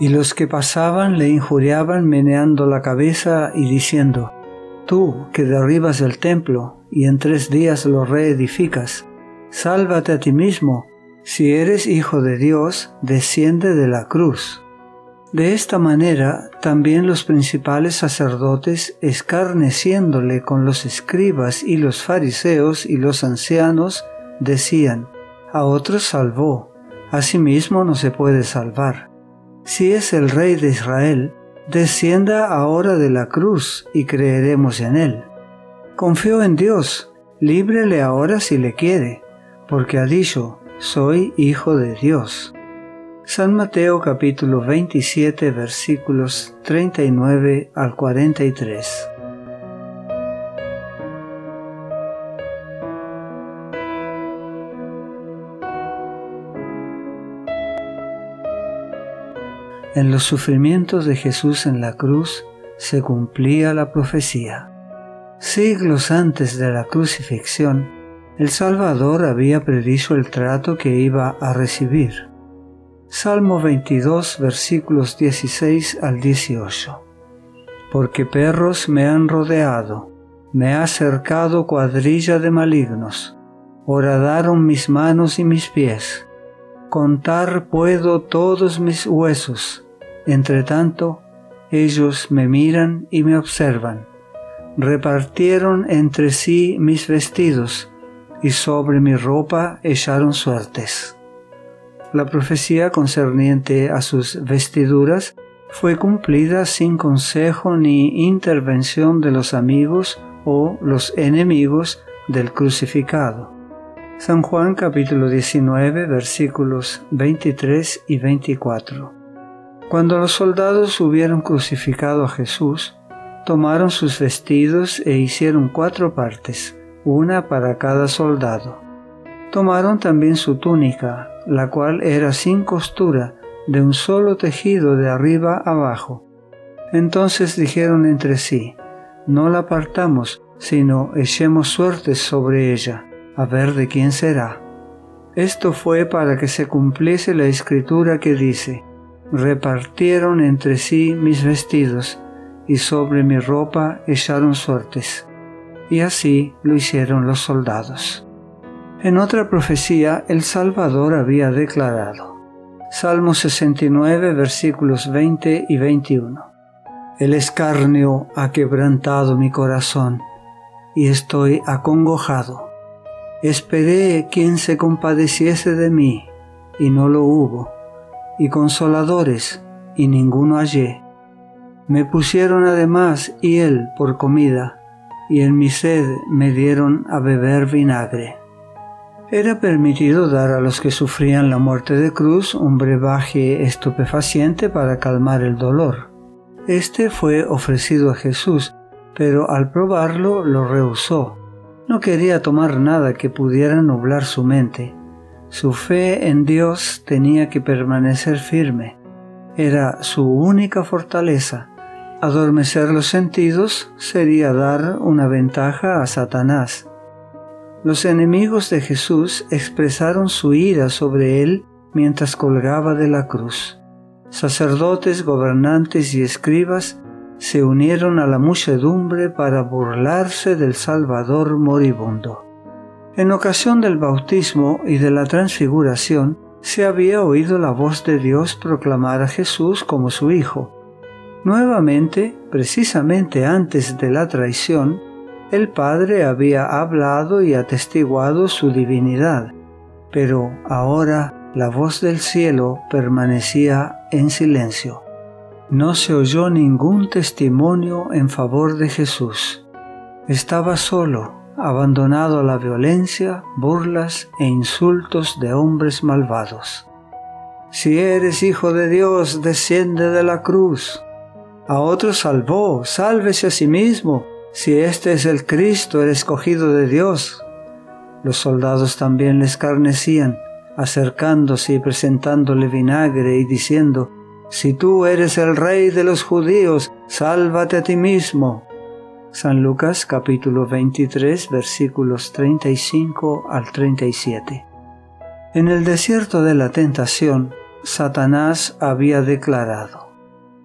Y los que pasaban le injuriaban meneando la cabeza y diciendo, Tú que derribas el templo y en tres días lo reedificas, sálvate a ti mismo, si eres hijo de Dios, desciende de la cruz. De esta manera también los principales sacerdotes, escarneciéndole con los escribas y los fariseos y los ancianos, decían, A otros salvó, a sí mismo no se puede salvar si es el Rey de Israel, descienda ahora de la cruz y creeremos en él. Confío en Dios, líbrele ahora si le quiere, porque ha dicho, soy hijo de Dios. San Mateo capítulo 27 versículos 39 al 43. En los sufrimientos de Jesús en la cruz se cumplía la profecía. Siglos antes de la crucifixión, el Salvador había predicho el trato que iba a recibir. Salmo 22 versículos 16 al 18. Porque perros me han rodeado, me ha cercado cuadrilla de malignos, horadaron mis manos y mis pies contar puedo todos mis huesos. Entre tanto, ellos me miran y me observan. Repartieron entre sí mis vestidos y sobre mi ropa echaron suertes. La profecía concerniente a sus vestiduras fue cumplida sin consejo ni intervención de los amigos o los enemigos del crucificado. San Juan capítulo 19 versículos 23 y 24. Cuando los soldados hubieron crucificado a Jesús, tomaron sus vestidos e hicieron cuatro partes, una para cada soldado. Tomaron también su túnica, la cual era sin costura, de un solo tejido de arriba abajo. Entonces dijeron entre sí, no la partamos, sino echemos suertes sobre ella a ver de quién será. Esto fue para que se cumpliese la escritura que dice, repartieron entre sí mis vestidos, y sobre mi ropa echaron suertes. Y así lo hicieron los soldados. En otra profecía el Salvador había declarado, Salmo 69 versículos 20 y 21. El escarnio ha quebrantado mi corazón, y estoy acongojado Esperé quien se compadeciese de mí, y no lo hubo, y consoladores, y ninguno hallé. Me pusieron además él por comida, y en mi sed me dieron a beber vinagre. Era permitido dar a los que sufrían la muerte de cruz un brebaje estupefaciente para calmar el dolor. Este fue ofrecido a Jesús, pero al probarlo lo rehusó no quería tomar nada que pudiera nublar su mente. Su fe en Dios tenía que permanecer firme. Era su única fortaleza. Adormecer los sentidos sería dar una ventaja a Satanás. Los enemigos de Jesús expresaron su ira sobre él mientras colgaba de la cruz. Sacerdotes, gobernantes y escribas se unieron a la muchedumbre para burlarse del Salvador moribundo. En ocasión del bautismo y de la transfiguración, se había oído la voz de Dios proclamar a Jesús como su Hijo. Nuevamente, precisamente antes de la traición, el Padre había hablado y atestiguado su divinidad, pero ahora la voz del cielo permanecía en silencio no se oyó ningún testimonio en favor de Jesús. Estaba solo, abandonado a la violencia, burlas e insultos de hombres malvados. Si eres hijo de Dios, desciende de la cruz. A otro salvó, sálvese a sí mismo, si este es el Cristo, el escogido de Dios. Los soldados también le escarnecían, acercándose y presentándole vinagre y diciendo, si tú eres el rey de los judíos, sálvate a ti mismo. San Lucas capítulo 23 versículos 35 al 37. En el desierto de la tentación, Satanás había declarado,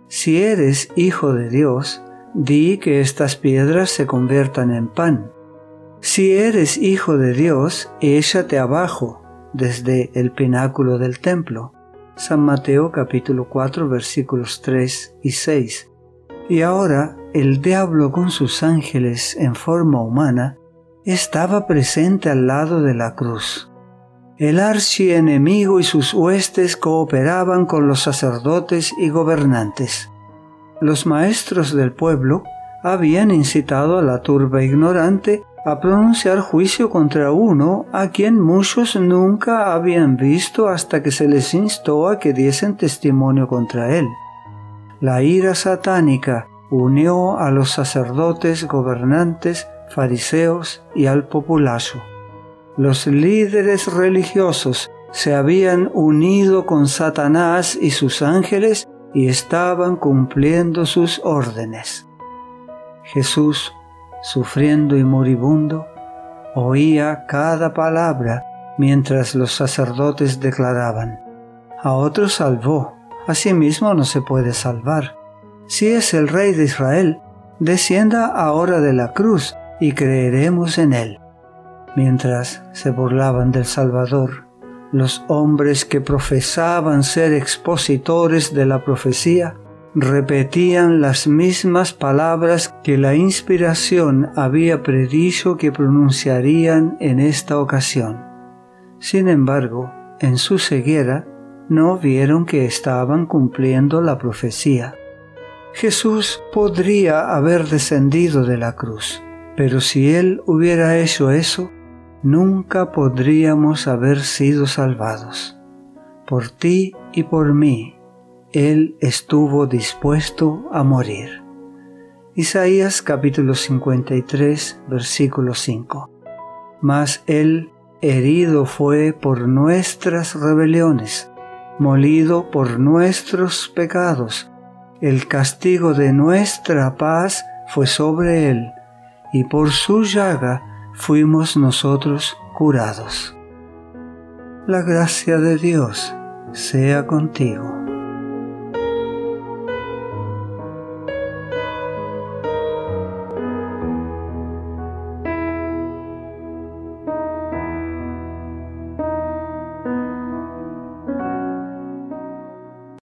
Si eres hijo de Dios, di que estas piedras se conviertan en pan. Si eres hijo de Dios, échate abajo desde el pináculo del templo. San Mateo capítulo 4 versículos 3 y 6. Y ahora el diablo con sus ángeles en forma humana estaba presente al lado de la cruz. El archienemigo y sus huestes cooperaban con los sacerdotes y gobernantes. Los maestros del pueblo habían incitado a la turba ignorante a pronunciar juicio contra uno a quien muchos nunca habían visto hasta que se les instó a que diesen testimonio contra él. La ira satánica unió a los sacerdotes, gobernantes, fariseos y al populacho. Los líderes religiosos se habían unido con Satanás y sus ángeles y estaban cumpliendo sus órdenes. Jesús, sufriendo y moribundo, oía cada palabra mientras los sacerdotes declaraban, a otros salvó, a sí mismo no se puede salvar. Si es el Rey de Israel, descienda ahora de la cruz y creeremos en él. Mientras se burlaban del Salvador, los hombres que profesaban ser expositores de la profecía repetían las mismas palabras que la inspiración había predicho que pronunciarían en esta ocasión. Sin embargo, en su ceguera, no vieron que estaban cumpliendo la profecía. Jesús podría haber descendido de la cruz, pero si Él hubiera hecho eso, nunca podríamos haber sido salvados. Por ti y por mí, Él estuvo dispuesto a morir. Isaías capítulo 53, versículo 5. Mas Él herido fue por nuestras rebeliones, molido por nuestros pecados, el castigo de nuestra paz fue sobre Él, y por su llaga fuimos nosotros curados. La gracia de Dios sea contigo.